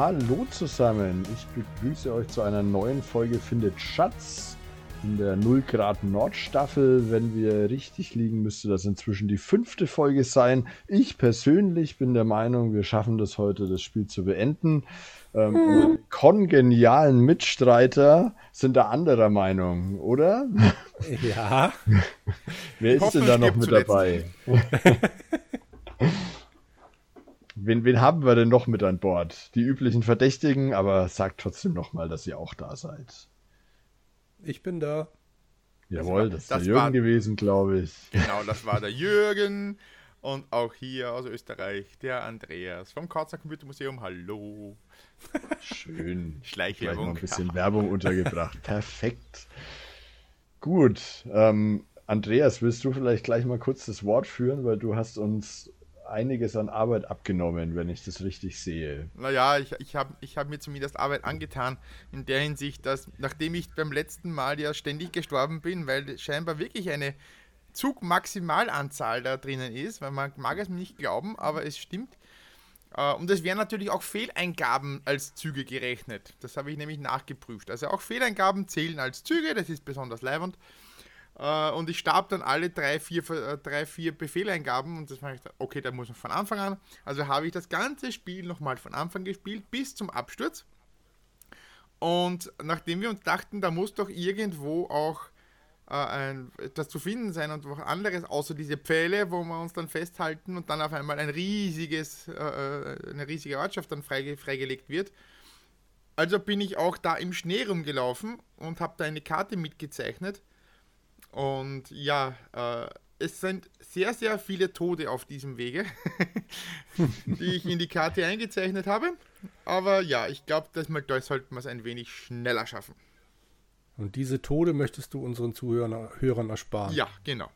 Hallo zusammen, ich begrüße euch zu einer neuen Folge Findet Schatz in der 0 Grad Nordstaffel. Wenn wir richtig liegen, müsste das inzwischen die fünfte Folge sein. Ich persönlich bin der Meinung, wir schaffen das heute, das Spiel zu beenden. Ähm, hm. Kongenialen Mitstreiter sind da anderer Meinung, oder? Ja. Wer ist denn da noch mit dabei? Wen, wen haben wir denn noch mit an Bord? Die üblichen Verdächtigen, aber sagt trotzdem nochmal, dass ihr auch da seid. Ich bin da. Jawohl, das, das ist der Jürgen war, gewesen, glaube ich. Genau, das war der Jürgen. Und auch hier aus Österreich der Andreas vom Karzer Computermuseum. Hallo. Schön. Schleichwerbung. Gleich noch ein bisschen Werbung untergebracht. Perfekt. Gut. Ähm, Andreas, willst du vielleicht gleich mal kurz das Wort führen, weil du hast uns einiges an Arbeit abgenommen, wenn ich das richtig sehe. Naja, ich, ich habe ich hab mir zumindest Arbeit angetan, in der Hinsicht, dass nachdem ich beim letzten Mal ja ständig gestorben bin, weil scheinbar wirklich eine Zugmaximalanzahl da drinnen ist, weil man mag es nicht glauben, aber es stimmt. Äh, und es werden natürlich auch Fehleingaben als Züge gerechnet. Das habe ich nämlich nachgeprüft. Also auch Fehleingaben zählen als Züge, das ist besonders leibend. Äh, und ich starb dann alle drei, vier, äh, drei, vier Befehleingaben und das war ich, okay, da muss man von Anfang an. Also habe ich das ganze Spiel nochmal von Anfang gespielt bis zum Absturz. Und nachdem wir uns dachten, da muss doch irgendwo auch äh, ein, etwas zu finden sein und was anderes, außer diese Pfähle, wo wir uns dann festhalten und dann auf einmal ein riesiges, äh, äh eine riesige Ortschaft dann freige, freigelegt wird. Also bin ich auch da im Schnee rumgelaufen und habe da eine Karte mitgezeichnet und ja, äh, es sind sehr, sehr viele Tode auf diesem Wege, die ich in die Karte eingezeichnet habe. Aber ja, ich glaube, das mal da sollten wir es ein wenig schneller schaffen. Und diese Tode möchtest du unseren Zuhörern Hörern ersparen? Ja, genau.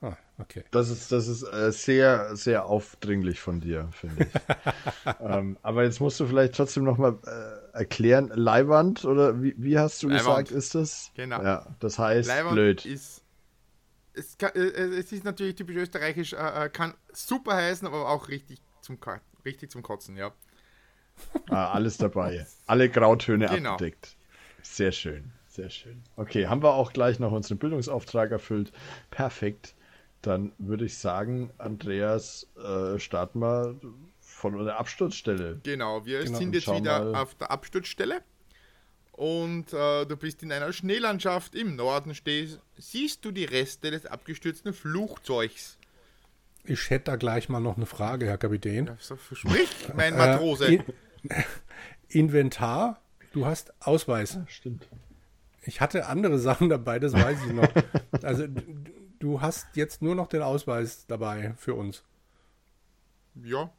Ah, okay. Das ist, das ist äh, sehr, sehr aufdringlich von dir, finde ich. ähm, aber jetzt musst du vielleicht trotzdem nochmal äh, erklären, Leihwand oder wie, wie hast du Leihwand. gesagt, ist das? Genau. Ja, das heißt Leihwand blöd. Ist, es, kann, äh, es ist natürlich typisch österreichisch, äh, äh, kann super heißen, aber auch richtig zum, richtig zum Kotzen, ja. Ah, alles dabei. Alle Grautöne genau. abgedeckt. Sehr schön, sehr schön. Okay, haben wir auch gleich noch unseren Bildungsauftrag erfüllt. Perfekt. Dann würde ich sagen, Andreas, äh, starten wir von der Absturzstelle. Genau, wir genau, sind jetzt wieder mal. auf der Absturzstelle. Und äh, du bist in einer Schneelandschaft im Norden, stehst, siehst du die Reste des abgestürzten Flugzeugs. Ich hätte da gleich mal noch eine Frage, Herr Kapitän. Ja, so sprich, mein Matrose. Äh, in, Inventar, du hast Ausweis. Ja, stimmt. Ich hatte andere Sachen dabei, das weiß ich noch. Also du hast jetzt nur noch den Ausweis dabei für uns. Ja.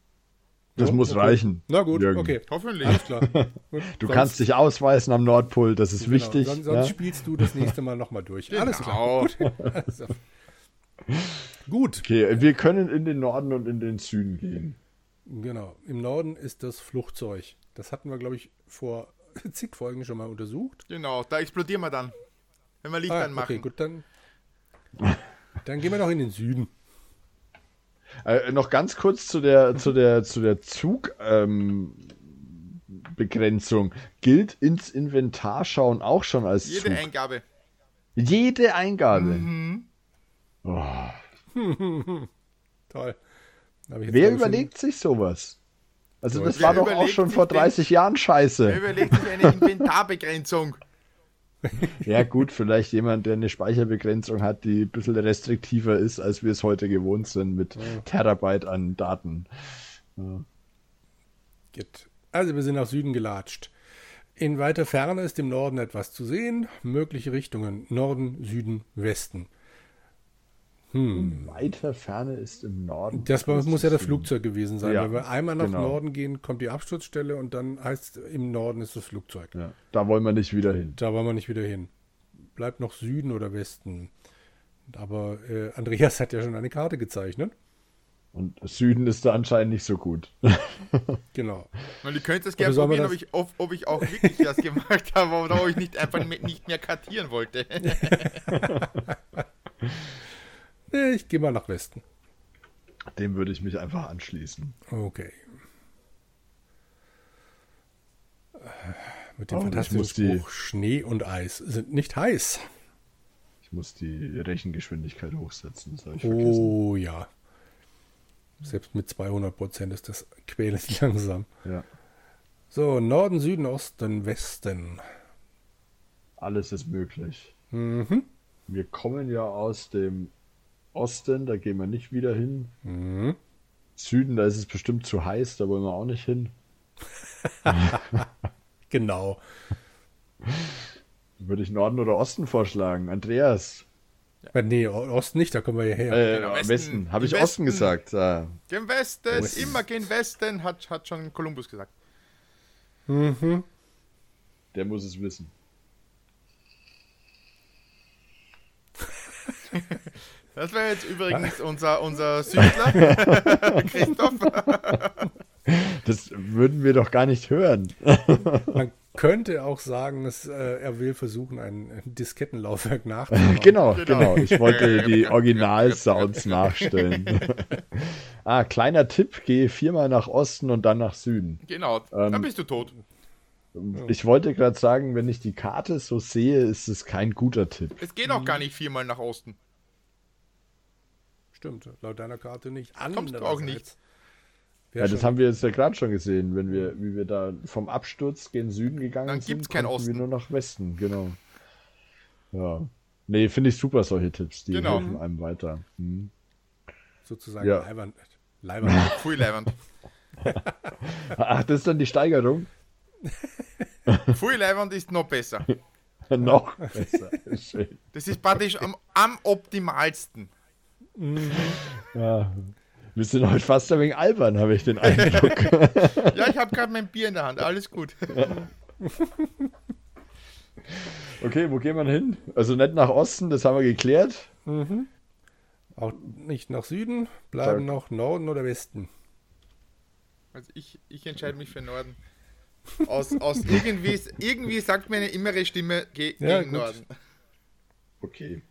Das ja, muss okay. reichen. Na gut, Jürgen. okay. Hoffentlich. Alles klar. Gut, du sonst, kannst dich ausweisen am Nordpol, das ist genau, wichtig. Sonst, sonst ja? spielst du das nächste Mal nochmal durch. Genau. Alles klar. Gut. Also. gut. Okay, wir können in den Norden und in den Süden gehen. Genau. Im Norden ist das Fluchtzeug. Das hatten wir, glaube ich, vor zig Folgen schon mal untersucht. Genau, da explodieren wir dann. Wenn wir Licht ah, anmachen. Okay, gut, dann dann gehen wir noch in den Süden. Äh, noch ganz kurz zu der, zu der, zu der Zugbegrenzung. Ähm, Gilt ins Inventar schauen auch schon als Jede Zug? Eingabe. Jede Eingabe. Mhm. Oh. Toll. Wer überlegt sich sowas? Also das war doch auch schon vor 30 Jahren scheiße. Wer überlegt sich eine Inventarbegrenzung? Ja, gut, vielleicht jemand, der eine Speicherbegrenzung hat, die ein bisschen restriktiver ist, als wir es heute gewohnt sind mit ja. Terabyte an Daten. Ja. Also wir sind nach Süden gelatscht. In weiter Ferne ist im Norden etwas zu sehen. Mögliche Richtungen Norden, Süden, Westen. Hm. Weiter Ferne ist im Norden. Das muss ja das Flugzeug gewesen sein. Ja, Wenn wir einmal nach genau. Norden gehen, kommt die Absturzstelle und dann heißt es, im Norden ist das Flugzeug. Ja, da wollen wir nicht wieder hin. Da wollen wir nicht wieder hin. Bleibt noch Süden oder Westen. Aber äh, Andreas hat ja schon eine Karte gezeichnet. Und Süden ist da anscheinend nicht so gut. genau. Und ihr könnt es gerne probieren, ob ich, ob, ob ich auch wirklich das gemacht habe oder ob ich nicht einfach nicht mehr kartieren wollte. Ich gehe mal nach Westen. Dem würde ich mich einfach anschließen. Okay. Mit dem Oh, fantastischen muss die- Schnee und Eis sind nicht heiß. Ich muss die Rechengeschwindigkeit hochsetzen, das ich vergessen. Oh ja. Selbst mit 200 Prozent ist das quälend langsam. Ja. So, Norden, Süden, Osten, Westen. Alles ist möglich. Mhm. Wir kommen ja aus dem Osten, da gehen wir nicht wieder hin. Mhm. Süden, da ist es bestimmt zu heiß, da wollen wir auch nicht hin. Genau. Würde ich Norden oder Osten vorschlagen? Andreas. Äh, nee, Osten nicht, da kommen wir hierher. Äh, Genau, Westen. Westen. Habe ich Im Osten Westen. gesagt? Ah. Gen Westen, Westen. immer gen Westen, hat, hat schon Kolumbus gesagt. Mhm. Der muss es wissen. Das wäre jetzt übrigens unser, unser Südler, Christoph. Das würden wir doch gar nicht hören. Man könnte auch sagen, dass äh, er will versuchen, ein Diskettenlaufwerk nachzubauen. genau, Genau. genau. Ich wollte die Original-Sounds nachstellen. ah, kleiner Tipp: Gehe viermal nach Osten und dann nach Süden. Genau, Ähm, dann bist du tot. Ich wollte gerade sagen, wenn ich die Karte so sehe, ist es kein guter Tipp. Es geht auch gar nicht viermal nach Osten. Stimmt, laut deiner Karte nicht. Kommst du auch nicht. Ja, das haben wir jetzt ja gerade schon gesehen, wenn wir, wie wir da vom Absturz gen Süden gegangen Dann sind, gibt's kein konnten wir Osten. nur nach Westen, genau. Ja. Nee, finde ich super, solche Tipps, die Genau. helfen einem weiter. Hm. sozusagen Ja. Leibern. Leibern. Pfui Leiwand. Ach, das ist dann die Steigerung? Pfui Leiwand ist noch besser. Noch besser. Schön. Das ist praktisch am, am optimalsten. Ja. Wir sind heute fast ein wenig albern, habe ich den Eindruck. Ja, ich habe gerade mein Bier in der Hand. Alles gut. okay, wo gehen wir hin? Also nicht nach Osten, das haben wir geklärt. auch nicht nach Süden, bleiben Sag. noch Norden oder Westen. Also ich, ich entscheide mich für Norden. Aus, aus irgendwie, irgendwie sagt mir eine innere Stimme, geh Ja, gegen gut. Norden. Okay.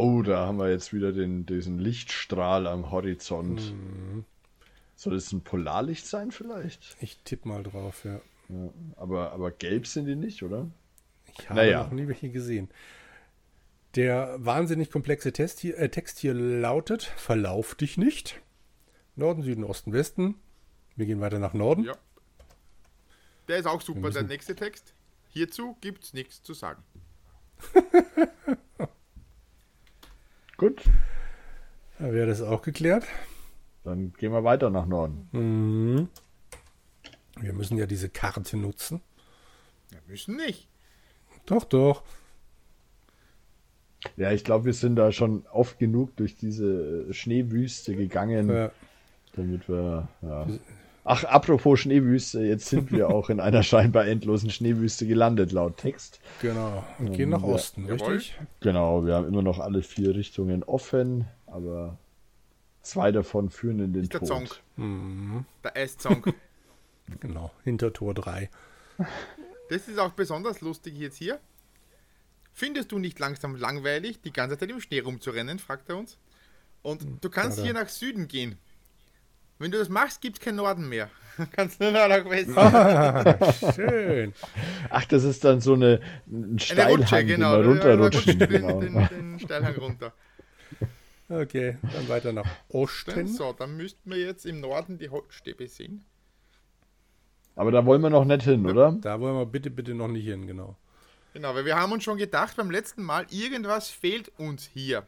Oh, da haben wir jetzt wieder den, diesen Lichtstrahl am Horizont. Soll es ein Polarlicht sein vielleicht? Ich tippe mal drauf, ja. Ja, aber, aber gelb sind die nicht, oder? Ich habe Naja. noch nie welche gesehen. Der wahnsinnig komplexe Test hier, äh, Text hier lautet: Verlauf dich nicht. Norden, Süden, Osten, Westen. Wir gehen weiter nach Norden. Ja. Der ist auch super, der nächste Text. Hierzu gibt's nichts zu sagen. Gut, Da wäre das auch geklärt. dann gehen wir weiter nach Norden. Mhm. Wir müssen ja diese Karte nutzen. Wir müssen nicht. Doch, doch. Ja, ich glaube, wir sind da schon oft genug durch diese Schneewüste gegangen, Äh, damit wir. Ja. Ach, apropos Schneewüste, jetzt sind wir auch in einer scheinbar endlosen Schneewüste gelandet, laut Text. genau. Und gehen nach Ja. Osten, Jawohl. richtig? Genau, wir haben immer noch alle vier Richtungen offen, aber zwei davon führen in den Ist der Tod. Mhm. Der Eis-Song. Genau. Hinter Tor 3. Das ist auch besonders lustig jetzt hier. Findest du nicht langsam langweilig, die ganze Zeit im Schnee rumzurennen, fragt er uns. Und du kannst schade. hier nach Süden gehen. Wenn du das machst, gibt es keinen Norden mehr. kannst nur noch nach Westen. Ah, schön. Ach, das ist dann so eine, ein Eine Steilhang, Rutsche, den genau. runterrutschen. den, Genau. den, den Steilhang runter. Okay, dann weiter nach Osten. So, dann müssten wir jetzt im Norden die Holzstäbe sehen. Aber da wollen wir noch nicht hin, oder? Da wollen wir bitte, bitte noch nicht hin, genau. Genau, weil wir haben uns schon gedacht beim letzten Mal, irgendwas fehlt uns hier.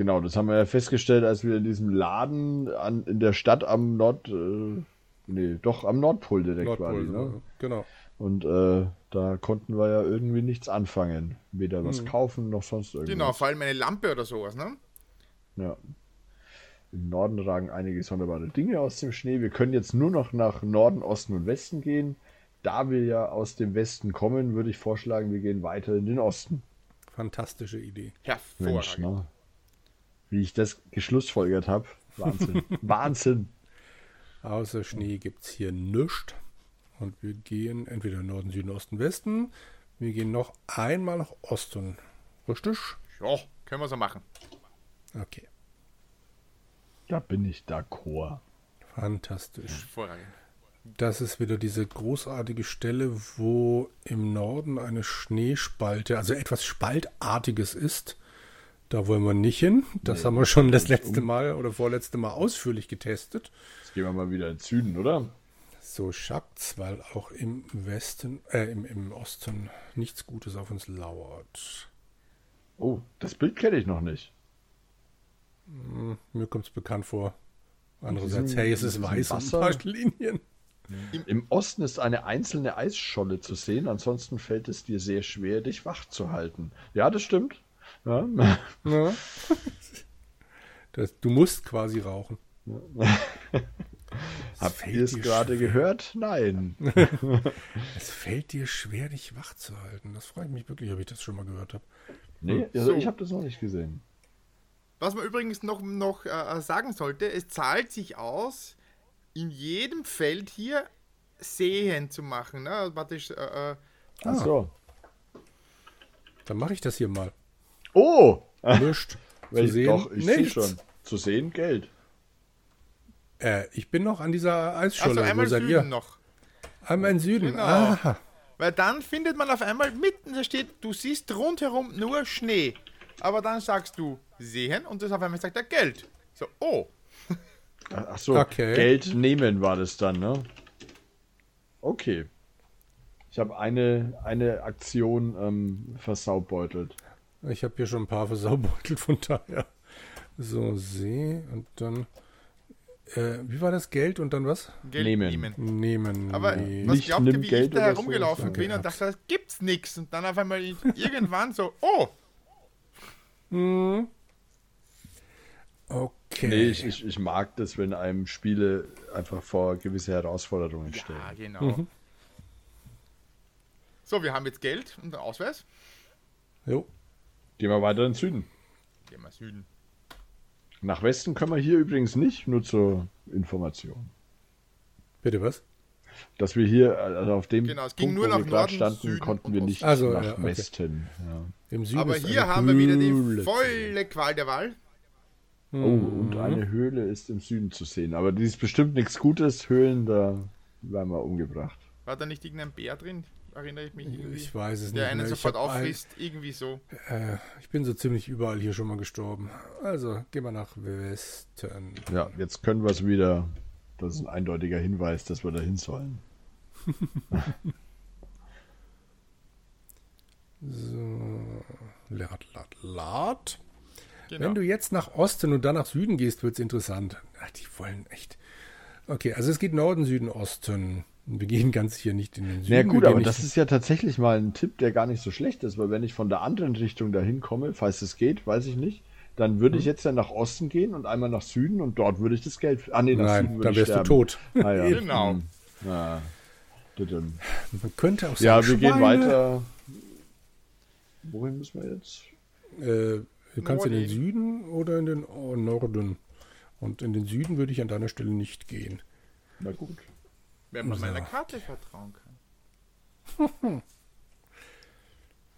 Genau, das haben wir ja festgestellt, als wir in diesem Laden an, in der Stadt am Nord, äh, nee, doch am Nordpol direkt Nordpol, waren. Ne? genau. Und äh, da konnten wir ja irgendwie nichts anfangen. Weder was kaufen noch sonst irgendwas. Genau, vor allem eine Lampe oder sowas, ne? Ja. Im Norden ragen einige sonderbare Dinge aus dem Schnee. Wir können jetzt nur noch nach Norden, Osten und Westen gehen. Da wir ja aus dem Westen kommen, würde ich vorschlagen, wir gehen weiter in den Osten. Fantastische Idee. Mensch, Hervorragend. ne? Wie ich das geschlussfolgert habe. Wahnsinn. Wahnsinn. Außer Schnee gibt es hier nichts. Und wir gehen entweder Norden, Süden, Osten, Westen. Wir gehen noch einmal nach Osten. Richtig? Ja, können wir so machen. Okay. Da bin ich d'accord. Fantastisch. Hervorragend. Das ist wieder diese großartige Stelle, wo im Norden eine Schneespalte, also etwas Spaltartiges ist. Da wollen wir nicht hin. Das Nee, haben wir schon das um- letzte Mal oder vorletzte Mal ausführlich getestet. Jetzt gehen wir mal wieder in den Süden, oder? So schackt's, weil auch im Westen, äh, im, im Osten nichts Gutes auf uns lauert. Oh, das Bild kenne ich noch nicht. Mir kommt's bekannt vor. Andererseits, hey, es ist weiß und Wasser? paar Linien. Im Osten ist eine einzelne Eisscholle zu sehen, ansonsten fällt es dir sehr schwer, dich wach zu halten. Ja, das stimmt. Ja. Ja. Das, du musst quasi rauchen. Habt ihr es gerade schwer. gehört? Nein. Es fällt dir schwer, dich wach zu halten. Das frage ich mich wirklich, ob ich das schon mal gehört habe. Nee, also So. ich habe das noch nicht gesehen. Was man übrigens noch, noch äh, sagen sollte, es zahlt sich aus, in jedem Feld hier Sehen zu machen. Ne? Praktisch, äh, äh, Ach so. Dann mache ich das hier mal. Oh! Weil ich, sehen, doch, ich sehe nichts. schon. Zu sehen Geld. Äh, ich bin noch an dieser also Eisscholle. Wo einmal seid Süden ihr? noch. Einmal in Süden. Genau. Ah, Weil dann findet man auf einmal mitten, da steht, du siehst rundherum nur Schnee. Aber dann sagst du sehen und das auf einmal sagt er Geld. So, oh. Ach so, Okay. Geld nehmen war das dann, ne? Okay. Ich habe eine, eine Aktion ähm, versaubeutelt. Ich habe hier schon ein paar versaubeutelt, von daher. So, See und dann. Äh, wie war das Geld und dann was? Geld Nehmen. nehmen. Nehmen. Aber nee. was Nicht glaubt ihr, wie Geld ich da so, herumgelaufen okay, bin und dachte, da gibt's nix. Und dann auf einmal irgendwann so, oh, Hm. Okay. Nee, ich, ich, ich mag das, wenn einem Spiele einfach vor gewisse Herausforderungen stellen. ja, genau. So, wir haben jetzt Geld und Ausweis. Jo. Gehen wir weiter in den Süden. Gehen wir Süden. Nach Westen können wir hier übrigens nicht, nur zur Information. Bitte was? Dass wir hier, also auf dem Genau, es ging Punkt, nur wo nach wir gerade Norden, standen, Süden konnten wir nicht Also, nach ja, okay. Westen. Ja. Im Süden Aber ist hier haben wir wieder die Höhle volle Qual der Wahl. Oh, Mhm. und eine Höhle ist im Süden zu sehen. Aber die ist bestimmt nichts Gutes. Höhlen, da werden wir umgebracht. War da nicht irgendein Bär drin? Erinnere ich mich irgendwie. Ich weiß es der nicht mehr. Ich, sofort hab ein, auffrisst, irgendwie so. äh, ich bin so ziemlich überall hier schon mal gestorben. Also, gehen wir nach Westen. Ja, jetzt können wir es wieder. Das ist ein eindeutiger Hinweis, dass wir da hin sollen. So. Lad, lad, lad. Genau. Wenn du jetzt nach Osten und dann nach Süden gehst, wird es interessant. Ach, die wollen echt. Okay, also es geht Norden, Süden, Osten. Wir gehen ganz hier nicht in den Süden. Ja gut, gehen aber das ist ja tatsächlich mal ein Tipp, der gar nicht so schlecht ist, weil wenn ich von der anderen Richtung dahin komme, falls es geht, weiß ich nicht, dann würde Mhm. ich jetzt ja nach Osten gehen und einmal nach Süden und dort würde ich das Geld. Ah nee, nach Süden Nein, würde dann ich wärst du sterben. tot. Ah, ja. Genau. Hm. Ja. Tudum. Man könnte auch sagen, ja, wir gehen Schweine. weiter. Wohin müssen wir jetzt? Äh, du kannst in den Norden. Süden oder in den oh, Norden. Und in den Süden würde ich an deiner Stelle nicht gehen. Na gut. Wenn man meiner Karte vertrauen kann.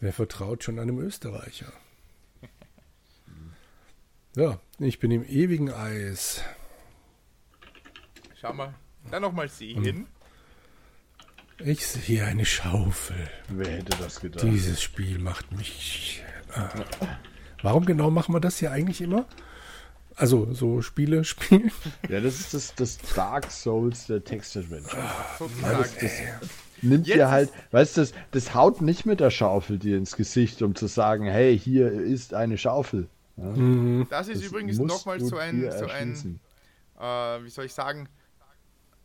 Wer vertraut schon einem Österreicher? Ja, ich bin im ewigen Eis. Schau mal. Dann nochmal sehen. Ich sehe eine Schaufel. Wer hätte das gedacht? Dieses Spiel macht mich. Ah. Warum genau machen wir das hier eigentlich immer? Also, so Spiele spielen? Ja, das ist das, das Dark Souls der Text-Adventure. Sozusagen. das- das- Nimmt Jetzt dir halt, weißt du, das, das haut nicht mit der Schaufel dir ins Gesicht, um zu sagen, hey, hier ist eine Schaufel. Ja, das ist das übrigens nochmal so ein, so ein äh, wie soll ich sagen,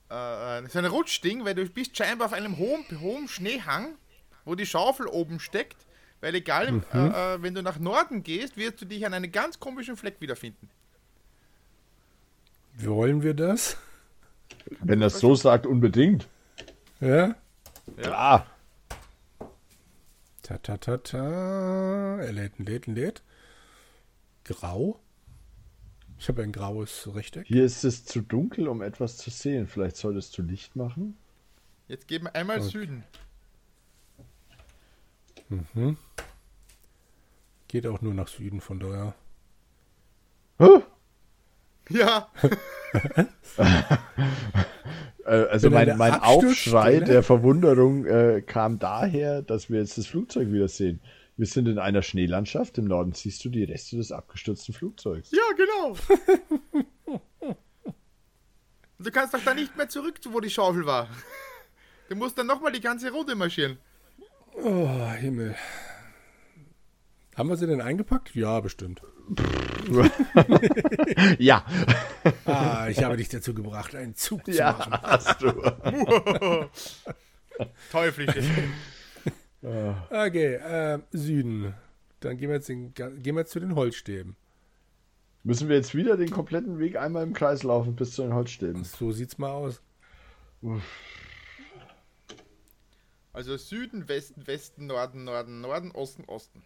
äh, so ein Rutschding, weil du bist scheinbar auf einem hohen, hohen Schneehang, wo die Schaufel oben steckt, weil egal, Mhm. äh, äh, wenn du nach Norden gehst, wirst du dich an einem ganz komischen Fleck wiederfinden. Wollen wir das? Wenn das so sagt, unbedingt. Ja? Klar. Ta ta ta ta. Er lädt, lädt, lädt. Grau. Ich habe ein graues Rechteck. Hier ist es zu dunkel, um etwas zu sehen. Vielleicht solltest du Licht machen. Jetzt gehen wir einmal Süden. Geht auch nur nach Süden, von daher. Huh? Ja, Äh, also mein, mein Aufschrei Absturzstelle. der Verwunderung äh, kam daher, dass wir jetzt das Flugzeug wieder sehen. Wir sind in einer Schneelandschaft. Im Norden siehst du die Reste des abgestürzten Flugzeugs. Ja, genau. Du kannst doch da nicht mehr zurück, wo die Schaufel war. Du musst dann nochmal die ganze Runde marschieren. Oh, Himmel. Haben wir sie denn eingepackt? Ja, bestimmt. Ja, Ah, ich habe dich dazu gebracht, einen Zug zu ja, machen. hast du. Teuflische. Okay, äh, Süden. Dann gehen wir jetzt in, gehen wir jetzt zu den Holzstäben. Müssen wir jetzt wieder den kompletten Weg einmal im Kreis laufen bis zu den Holzstäben? So sieht's mal aus. Also Süden, Westen, Westen, Norden, Norden, Norden, Osten, Osten.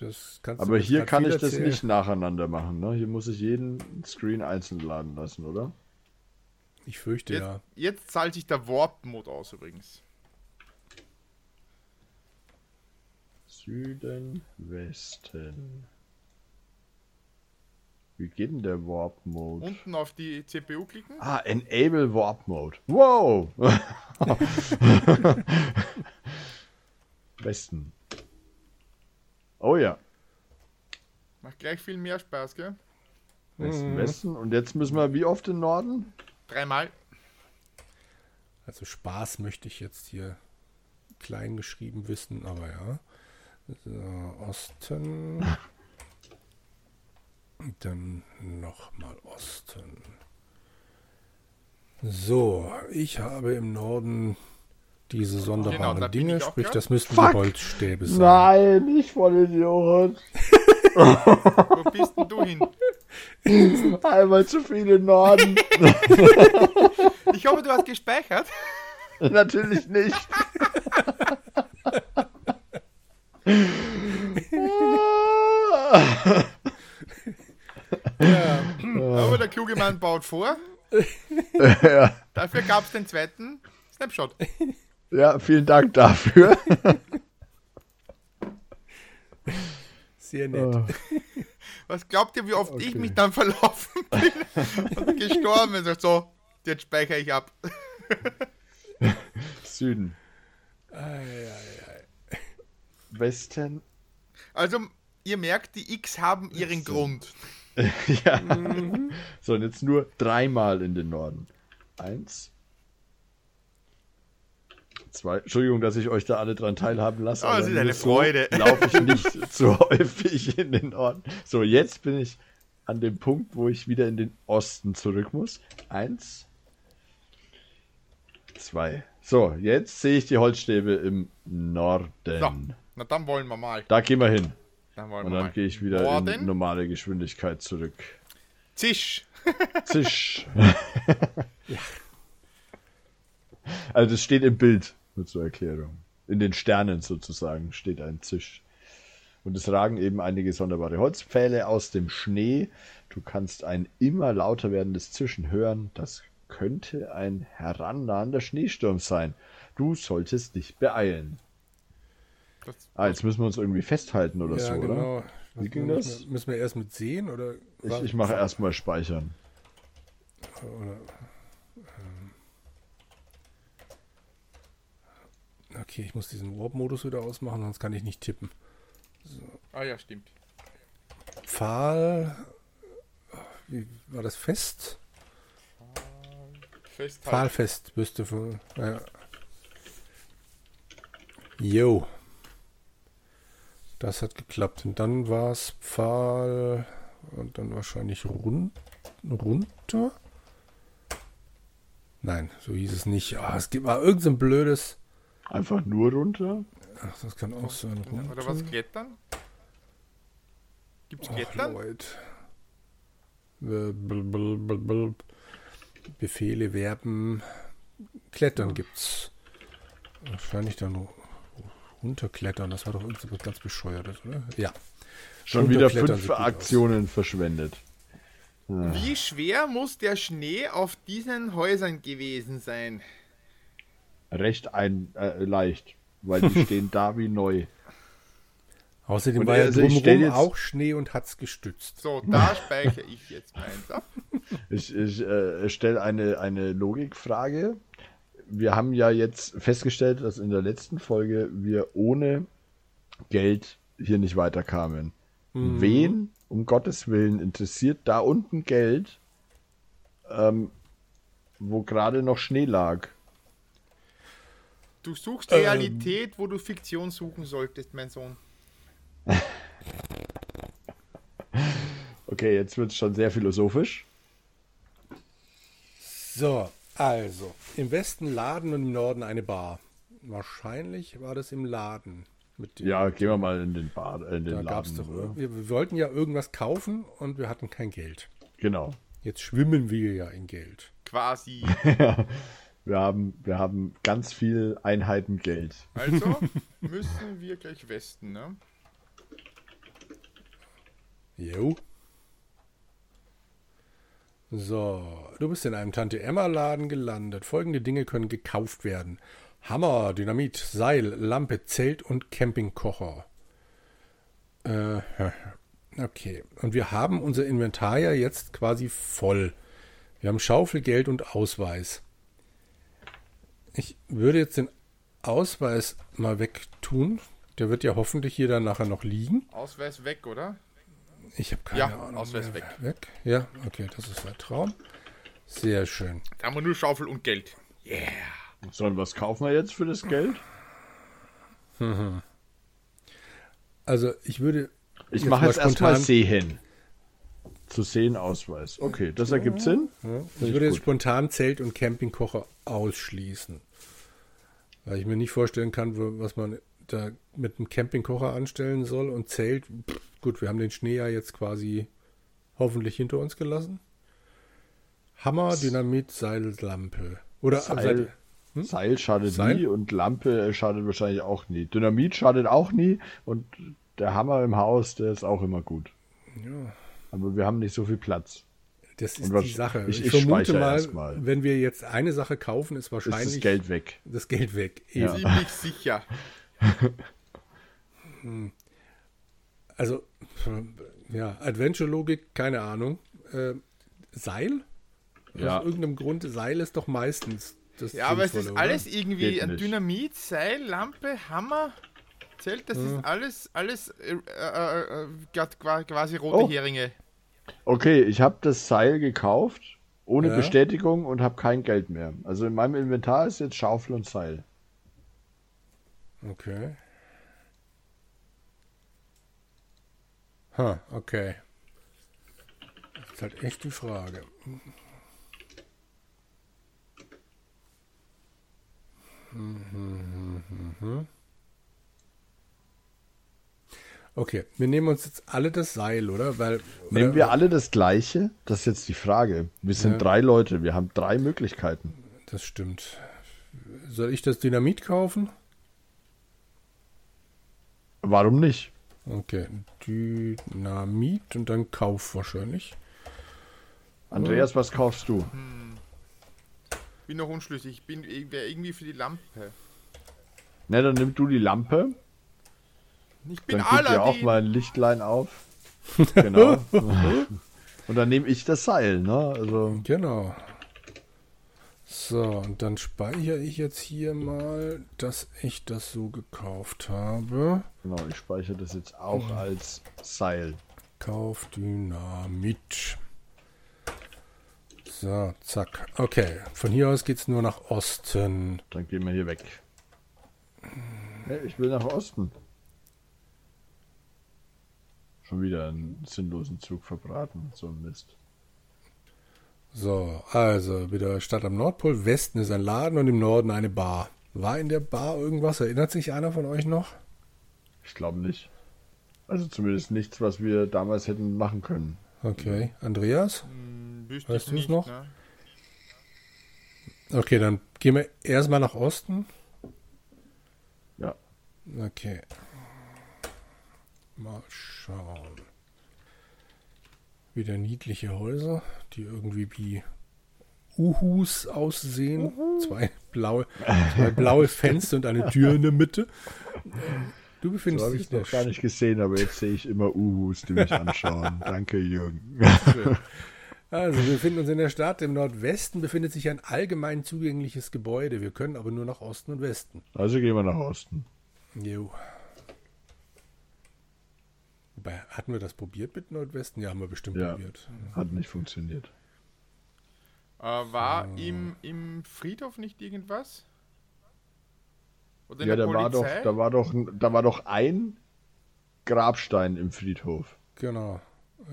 Das Aber hier kann ich das erzählen. nicht nacheinander machen. Ne? Hier muss ich jeden Screen einzeln laden lassen, oder? Ich fürchte Jetzt, ja. jetzt zahlt sich der Warp-Mode aus übrigens. Süden, Westen. Wie geht denn der Warp Mode? Unten auf die CPU klicken. Ah, Enable Warp Mode. Wow! Westen. Oh ja. Macht gleich viel mehr Spaß, gell? Westen, Westen. Und jetzt müssen wir wie oft in Norden? Dreimal. Also Spaß möchte ich jetzt hier klein geschrieben wissen, aber ja. So, Osten. Und Dann nochmal Osten. So, ich habe im Norden diese sonderbaren Genau, da bin Dinge, sprich, das müssten Fuck. die Holzstäbe sein. Nein, nicht voll Idiot. Wo bist denn du hin? Einmal zu viel in Norden. Ich hoffe, du hast gespeichert. Natürlich nicht. Aber der kluge Mann baut vor. ja. Dafür gab es den zweiten Snapshot. Ja, vielen Dank dafür. Sehr nett. Oh. Was glaubt ihr, wie oft ich Okay. mich dann verlaufen bin und gestorben bin? So, jetzt speichere ich ab. Süden. Westen. Also, ihr merkt, die X haben ihren Grund. ja. So, und jetzt nur dreimal in den Norden. Eins. Zwei. Entschuldigung, dass ich euch da alle dran teilhaben lasse. Oh, es ist eine so Freude. Laufe ich nicht so häufig in den Norden. So, jetzt bin ich an dem Punkt, wo ich wieder in den Osten zurück muss. Eins. Zwei. So, jetzt sehe ich die Holzstäbe im Norden. So, na dann wollen wir mal. Da gehen wir hin. Dann wollen Und dann gehe ich wieder in Norden, normale Geschwindigkeit zurück. Zisch. Zisch. Also das steht im Bild, nur zur Erklärung. In den Sternen sozusagen steht ein Zisch. Und es ragen eben einige sonderbare Holzpfähle aus dem Schnee. Du kannst ein immer lauter werdendes Zischen hören. Das könnte ein herannahender Schneesturm sein. Du solltest dich beeilen. Das, Ah, jetzt müssen wir uns irgendwie festhalten oder ja, so, oder? genau. Wie ging das? Müssen wir erst mit sehen oder? Ich, ich mache erstmal speichern. Oder, okay, ich muss diesen Warp-Modus wieder ausmachen, sonst kann ich nicht tippen. ah ja, stimmt. Pfahl. Wie war das fest? Festhalten. Pfahlfest müsste von. Ja. Jo. Das hat geklappt. Und dann war es Pfahl und dann wahrscheinlich run runter. Nein, so hieß es nicht. Ah, es gibt mal irgend so ein blödes. Einfach nur runter? Ach, das kann auch sein. Runter. Oder was, Klettern? Gibt's Klettern? Leute. Äh, Befehle, Verben. Klettern gibt's. Wahrscheinlich dann runterklettern. Das war doch irgendwas ganz bescheuertes, oder? Ja. Schon wieder fünf gut aus. Aktionen verschwendet. Wie schwer muss der Schnee auf diesen Häusern gewesen sein? Recht ein, äh, leicht, weil die stehen da wie neu. Außerdem Und war ja also stell drumherum jetzt- auch Schnee und hat's gestützt. So, da speichere ich jetzt meins ab. ich ich äh, stelle eine, eine Logikfrage. Wir haben ja jetzt festgestellt, dass in der letzten Folge wir ohne Geld hier nicht weiterkamen. Mhm. Wen, um Gottes Willen, interessiert da unten Geld, ähm, wo gerade noch Schnee lag? Du suchst Ähm. Realität, wo du Fiktion suchen solltest, mein Sohn. Okay, jetzt wird es schon sehr philosophisch. So, also, im Westen Laden und im Norden eine Bar. Wahrscheinlich war das im Laden. Mit dem, Ja, gehen wir mal in den Bar, äh, in den da gab's Laden. doch, oder? wir, wir wollten ja irgendwas kaufen und wir hatten kein Geld. Genau. Jetzt schwimmen wir ja in Geld. Quasi. Wir haben, wir haben ganz viel Einheiten Geld. Also müssen wir gleich Westen, ne? Jo. So, du bist in einem Tante Emma Laden gelandet. Folgende Dinge können gekauft werden: Hammer, Dynamit, Seil, Lampe, Zelt und Campingkocher. Äh, okay. Und wir haben unser Inventar ja jetzt quasi voll. Wir haben Schaufel, Geld und Ausweis. Ich würde jetzt den Ausweis mal wegtun. Der wird ja hoffentlich hier dann nachher noch liegen. Ausweis weg, oder? Ich habe keine Ja, Ahnung. Ausweis mehr. weg. Weg? Ja, okay, das ist ein Traum. Sehr schön. Da haben wir nur Schaufel und Geld. Sollen was kaufen wir jetzt für das Geld? Also ich würde. Ich Jetzt mache mal jetzt erstmal Sehen. Zu sehen Ausweis. Okay, das ergibt Sinn. Ja, ich würde jetzt gut. spontan Zelt und Campingkocher ausschließen. Weil ich mir nicht vorstellen kann, was man da mit einem Campingkocher anstellen soll und Zelt. Pff, gut, wir haben den Schnee ja jetzt quasi hoffentlich hinter uns gelassen. Hammer, Dynamit, Seil, Lampe. Oder Seil, Seil schadet Seil? nie und Lampe schadet wahrscheinlich auch nie. Dynamit schadet auch nie und der Hammer im Haus, der ist auch immer gut. Ja. Aber wir haben nicht so viel Platz. Das ist was- die Sache. ich- Ich, vermute mal, mal. wenn wir jetzt eine Sache kaufen, ist Ist wahrscheinlich das Geld weg. das Geld weg. Ja. Ziemlich sicher. Also, ja, Adventure-Logik, keine Ahnung. Äh, Seil? Ja. Aus irgendeinem Grund, Seil ist doch meistens das Ja, aber es ist Sinnvolle, alles irgendwie ein. Dynamit, Seil, Lampe, Hammer, Zelt, das ist alles, alles äh, äh, äh, qua- quasi rote Oh. Heringe. Okay, ich habe das Seil gekauft, ohne Ja. Bestätigung und habe kein Geld mehr. Also in meinem Inventar ist jetzt Schaufel und Seil. Okay. Ha, okay. Das ist halt echt die Frage. Okay, wir nehmen uns jetzt alle das Seil, oder? Weil Nehmen oder- wir alle das gleiche? Das ist jetzt die Frage. Wir sind Ja. drei Leute, wir haben drei Möglichkeiten. Das stimmt. Soll ich das Dynamit kaufen? Warum nicht? Okay, Dynamit und dann Kauf wahrscheinlich. Andreas, was kaufst du? Bin noch unschlüssig. Ich bin irgendwie für die Lampe. Ne, dann nimm du die Lampe. Ich bin Dann gib dir auch Aladdin. mal ein Lichtlein auf. Genau. Und dann nehme ich das Seil, ne? Also, Genau. So, und dann speichere ich jetzt hier mal, dass ich das so gekauft habe. genau, ich speichere das jetzt auch als Seil. Kauf Dynamit. So, zack. Okay, von hier aus geht es nur nach Osten. Dann gehen wir hier weg. Hey, ich will nach Osten. Schon wieder einen sinnlosen Zug verbraten. So ein Mist. So, also wieder Stadt am Nordpol. Westen ist ein Laden und im Norden eine Bar. War in der Bar irgendwas? Erinnert sich einer von euch noch? Ich glaube nicht. Also zumindest nichts, was wir damals hätten machen können. Okay, Andreas? Hm, Weißt du's nicht, noch? Ne? Okay, dann gehen wir erstmal nach Osten. Ja. Okay. Mal schauen. Wieder niedliche Häuser, die irgendwie wie Uhus aussehen. Zwei blaue, zwei blaue Fenster und eine Tür in der Mitte. Du So befindest habe dich ich noch gar nicht gesehen, aber jetzt sehe ich immer Uhus, die mich anschauen. Danke, Jürgen. Also, wir befinden uns in der Stadt. Im Nordwesten befindet sich ein allgemein zugängliches Gebäude. Wir können aber nur nach Osten und Westen. Also gehen wir nach Osten. Jo. Wobei, hatten wir das probiert mit Nordwesten? Ja, haben wir bestimmt Ja. probiert. Hat nicht funktioniert. Äh, war im, im Friedhof nicht irgendwas? Oder in Ja, der da war, doch, da, war doch, da war doch ein Grabstein im Friedhof. Genau.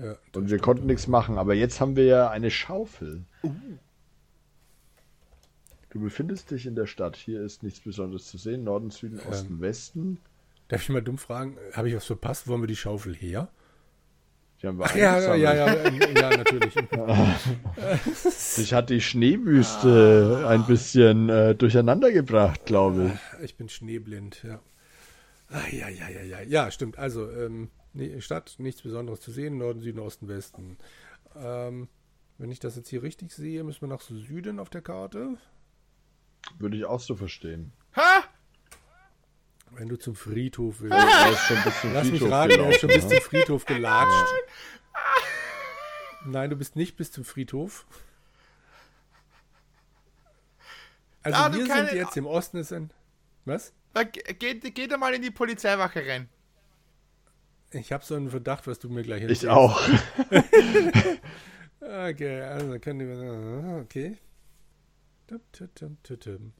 Ja, Und wir konnten nichts machen, aber jetzt haben wir ja eine Schaufel. Du befindest dich in der Stadt. Hier ist nichts Besonderes zu sehen. Norden, Süden, Osten, Westen. Darf ich mal dumm fragen? Habe ich was verpasst? Wo haben wir die Schaufel her? Die haben wir Ach ja, ja, ja, ja, ja, natürlich. Sich hat die Schneewüste ein bisschen äh, durcheinander gebracht, glaube ich. Ich bin schneeblind, ja. Ah, ja, ja, ja, ja. Ja, stimmt. Also, ähm, Stadt, nichts Besonderes zu sehen. Norden, Süden, Osten, Westen. Ähm, wenn ich das jetzt hier richtig sehe, müssen wir nach Süden auf der Karte. Würde ich auch so verstehen. Ha! Wenn du zum Friedhof willst. Lass mich raten, er ist schon bis zum Friedhof gelatscht. Nein, du bist nicht bis zum Friedhof. Also Ah, du wir keine- sind jetzt im Osten ist ein. Was? Da, ge- geht, geht mal in die Polizeiwache rein. Ich habe so einen Verdacht, was du mir gleich Ich erzählst. auch. Okay, also können wir. Okay.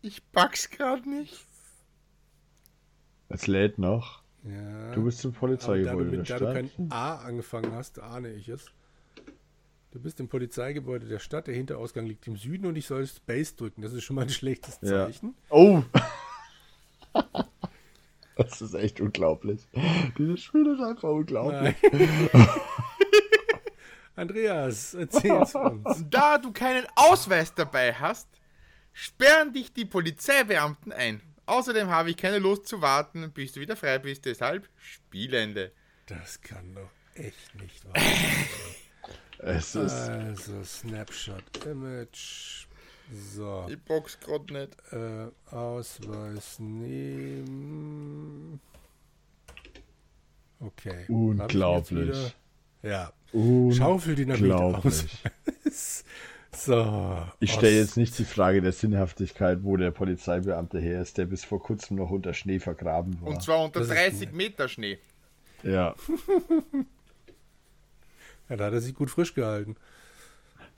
Ich pack's gerade nicht. Es lädt noch. Ja. Du bist im Aber da du, Polizeigebäude der mit, da du Stadt. kein A angefangen hast, ahne ich es. Du bist im Polizeigebäude der Stadt, der Hinterausgang liegt im Süden und ich soll Space drücken. Das ist schon mal ein schlechtes Ja. Zeichen. Oh! Das ist echt unglaublich. Dieses Spiel ist einfach unglaublich. Andreas, erzähl's uns. Da du keinen Ausweis dabei hast, sperren dich die Polizeibeamten ein. Außerdem habe ich keine Lust zu warten, bis du wieder frei bist. Deshalb Spielende. Das kann doch echt nicht wahr sein. Es ist. Also, Snapshot, Image. So, Ich box grad nicht. äh, Ausweis nehmen. Okay. Unglaublich. Ja. Schaufel Dynamit aus. So. Ich stelle jetzt nicht die Frage der Sinnhaftigkeit, wo der Polizeibeamte her ist, der bis vor kurzem noch unter Schnee vergraben war. Und zwar unter Das ist 30 nett. Meter Schnee. ja, Ja, da hat er sich gut frisch gehalten.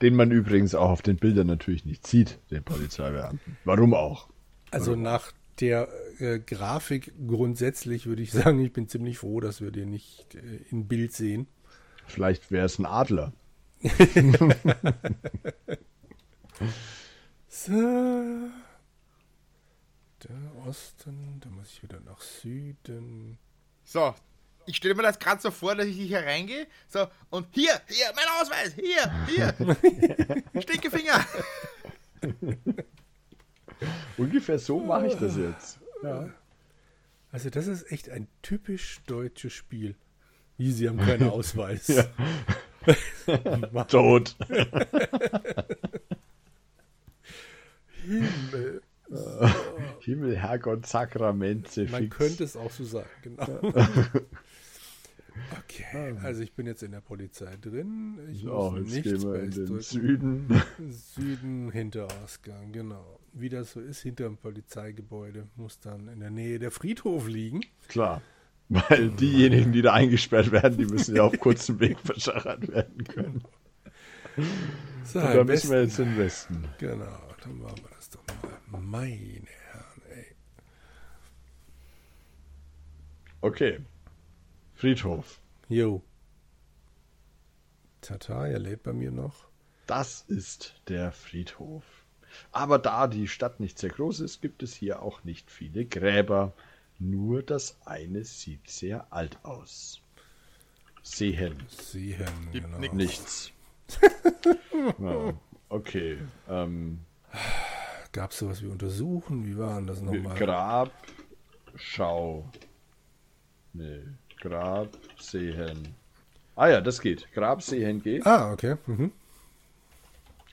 den man übrigens auch auf den Bildern natürlich nicht sieht, den Polizeibeamten. Warum auch? Also nach der äh, Grafik grundsätzlich würde ich sagen, ich bin ziemlich froh, dass wir den nicht äh, in Bild sehen. Vielleicht wäre es ein Adler. So. Der Osten, da muss ich wieder nach Süden. So, ich stelle mir das gerade so vor, dass ich hier reingehe. So, und hier, hier, mein Ausweis, hier, hier. Stinkefinger. Ungefähr so mache ich das jetzt. Also das ist echt ein typisch deutsches Spiel. Wie, sie haben keinen Ausweis. Ja. Tot. Himmel. Himmel, Herrgott, Sakramente, Man fix. könnte es auch so sagen, genau. Okay, also ich bin jetzt in der Polizei drin. Ich So, muss jetzt nicht gehen wir in den drücken. Süden. Süden, Hinterausgang, genau. Wie das so ist, hinter dem Polizeigebäude muss dann in der Nähe der Friedhof liegen. Klar. Weil diejenigen, die da eingesperrt werden, die müssen ja auf kurzem Weg verschachert werden können. So, Und da müssen wir jetzt in den Westen. Genau, dann machen wir das doch mal. Meine Herren, ey. Okay. Friedhof. Jo. Tata, er lädt bei mir noch. Das ist der Friedhof. Aber da die Stadt nicht sehr groß ist, gibt es hier auch nicht viele Gräber. Nur das eine sieht sehr alt aus. Sehen. Sehen, Gibt genau. nix. Nichts. ja, okay. Ähm, Gab es sowas wie untersuchen? Wie waren das nochmal? Grab, Schau. Nee, Grab, Sehen. Ah ja, das geht. Grab, Sehen geht. Ah, okay. Mhm.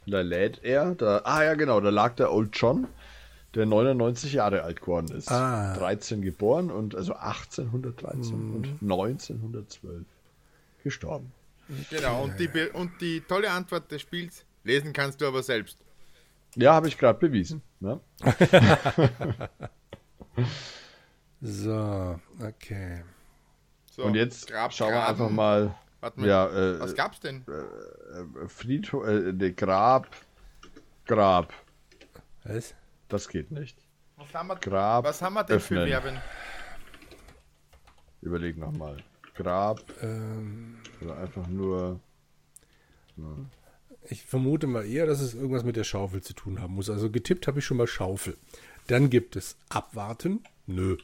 Da lädt er. Da, ah ja, genau, da lag der Old John, der 99 Jahre alt geworden ist. Ah. 13 geboren und also 1813 und 1912 gestorben. Genau, und die, und die tolle Antwort des Spiels, lesen kannst du aber selbst. Ja, habe ich gerade bewiesen. Ne? So, okay. So, Und jetzt Grab, schauen wir einfach mal. Warte mal, Ja, äh, was gab's denn? Friedhof, äh, ne, Grab, Grab. Was? Das geht nicht. Was haben wir, Grab. was haben wir denn für öffnen. Verben? Überleg nochmal. Grab Ähm, oder einfach nur. ich vermute mal eher, dass es irgendwas mit der Schaufel zu tun haben muss. Also getippt habe ich schon mal Schaufel. Dann gibt es Abwarten. Nö.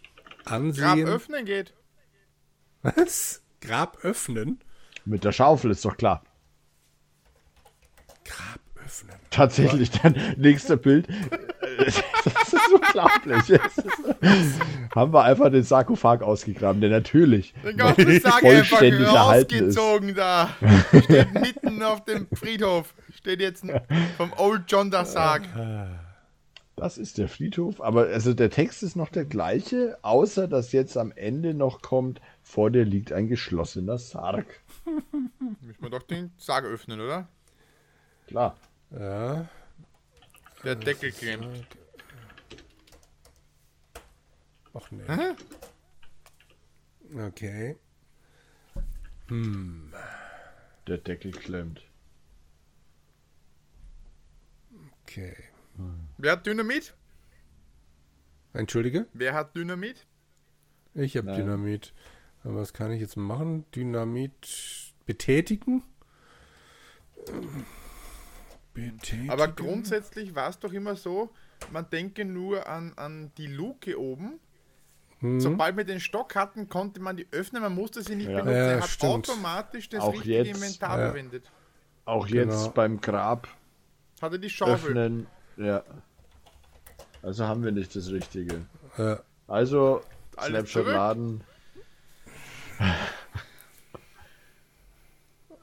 Grab Ansehen. öffnen geht. Was? Grab öffnen? Mit der Schaufel ist doch klar. Grab öffnen. Tatsächlich, dann nächster Bild. Das ist unglaublich. Ist- Haben wir einfach den Sarkophag ausgegraben, der natürlich Den vollständig erhalten ist. rausgezogen da. Steht mitten auf dem Friedhof. Steht jetzt vom Old John der Sarg. Das ist der Friedhof, aber also der Text ist noch der gleiche, außer dass jetzt am Ende noch kommt, vor dir liegt ein geschlossener Sarg. Müssen wir doch den Sarg öffnen, oder? Klar. Ja. Der Deckel klemmt. Ach nee. Okay. Der Deckel klemmt. Okay. Wer hat Dynamit? Entschuldige? Wer hat Dynamit? Ich habe. Dynamit. Aber was kann ich jetzt machen? Dynamit betätigen? Betätigen. Aber grundsätzlich war es doch immer so, man denke nur an, an die Luke oben. Mhm. Sobald wir den Stock hatten, konnte man die öffnen, man musste sie nicht Ja. benutzen. Ja, er hat stimmt. automatisch das Auch richtige jetzt, Inventar ja. verwendet. Auch Genau. jetzt beim Grab Hat er die Schaufel. öffnen. Ja. Also haben wir nicht das Richtige. Äh, Also, Alles Snapshot zurück? laden.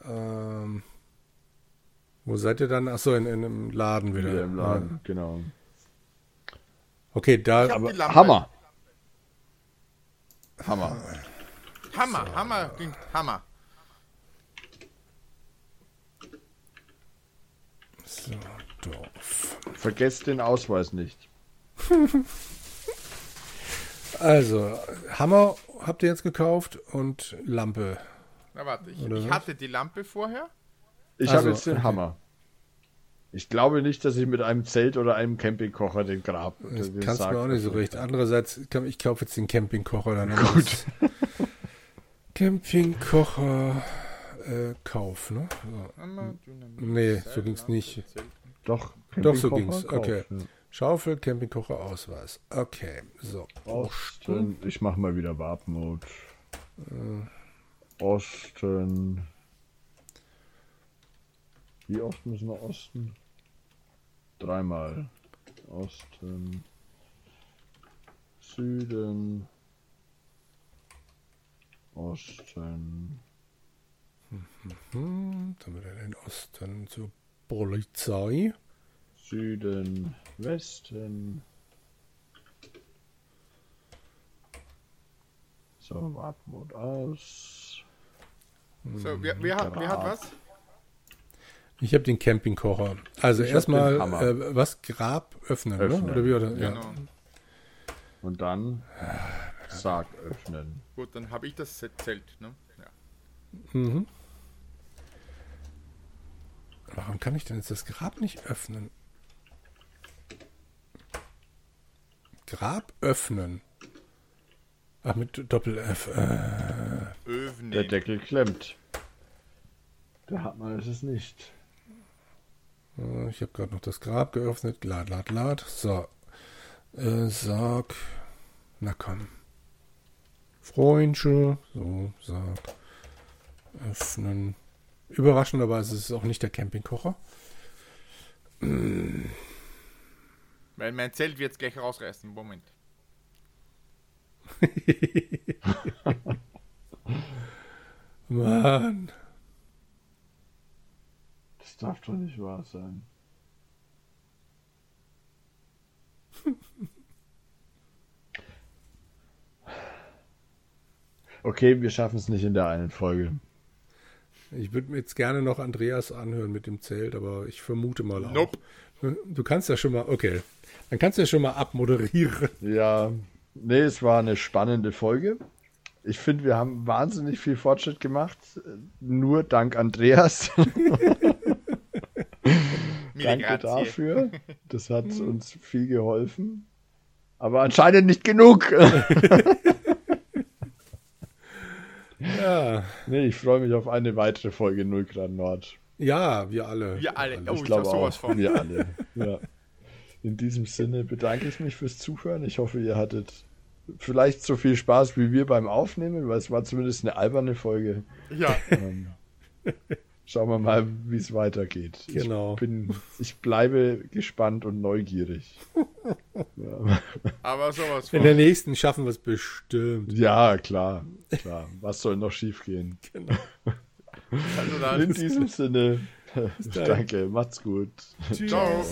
ähm, wo seid ihr dann? Achso, in, in einem Laden wieder. Wieder im Laden, genau. Ja. Okay, da. Ich hab Aber die Lampe. Hammer. Hammer. Hammer, Hammer, klingt Hammer. So, Dorf. Vergesst den Ausweis nicht. Also, Hammer habt ihr jetzt gekauft und Lampe. Na warte, ich, ich hatte die Lampe vorher. Ich Also, habe jetzt den okay. Hammer. Ich glaube nicht, dass ich mit einem Zelt oder einem Campingkocher den Grab. Das den kannst du Sarg mir auch nicht so öffne. recht. Andererseits, kann- ich kaufe jetzt den Campingkocher. Dann Gut. Campingkocher äh, Kauf, ne? So. Nee, so ging's Lampe, nicht. Zelt. Doch. Doch, so ging's. Kauf, Okay. ja. Schaufel, Campingkocher, Ausweis. Okay, so. Osten. Ich mach mal wieder Warp-Mode. Osten. Wie oft müssen wir Osten? Dreimal. Osten. Süden. Osten. Hm, dann wieder in den Osten zur Polizei. Süden. Westen. So, Warp-Mode aus. So, wer, wer, hat, wer hat was? Ich habe den Campingkocher. Also erstmal, äh, was? Grab öffnen, Öffnen. ne? Oder wie? Oder? Ja. Genau. Und dann Sarg öffnen. Gut, dann habe ich das Zelt. Ne? Ja. Mhm. Warum kann ich denn jetzt das Grab nicht öffnen? Grab öffnen. Ach, mit Doppel-F. Äh, Öfen Der. Deckel klemmt. Der hat man es nicht. Äh, ich habe gerade noch das Grab geöffnet. Lad, lad, lad. So. Äh, Sarg. Na komm. Freundchen. So, Sarg. Öffnen. Überraschenderweise ist es auch nicht der Campingkocher. Weil mein Zelt wird gleich rausreißen. Moment. Mann. Das darf doch nicht wahr sein. Okay, wir schaffen es nicht in der einen Folge. Ich würde mir jetzt gerne noch Andreas anhören mit dem Zelt, aber ich vermute mal auch. Nope. Du kannst ja schon mal, okay. Dann kannst du ja schon mal abmoderieren. Ja, nee, es war eine spannende Folge. Ich finde, wir haben wahnsinnig viel Fortschritt gemacht. Nur dank Andreas. Danke grazie. dafür. Das hat uns viel geholfen. Aber anscheinend nicht genug. Ja, nee, ich freue mich auf eine weitere Folge 0 Grad Nord. ja wir alle. Wir alle. Oh, Ich ich glaube glaube sowas auch. von. Wir alle. Ja. In diesem Sinne bedanke ich mich fürs Zuhören. Ich hoffe, ihr hattet vielleicht so viel Spaß wie wir beim Aufnehmen, weil es war zumindest eine alberne Folge. Ja, Ähm, schauen wir mal, wie es weitergeht. Genau. Ich, bin, ich bleibe gespannt und neugierig. Ja, aber sowas In der nächsten schaffen wir es bestimmt. ja klar, klar. Was soll noch schiefgehen? Genau. Also In diesem Sinne, danke, macht's gut. Tschüss. ciao.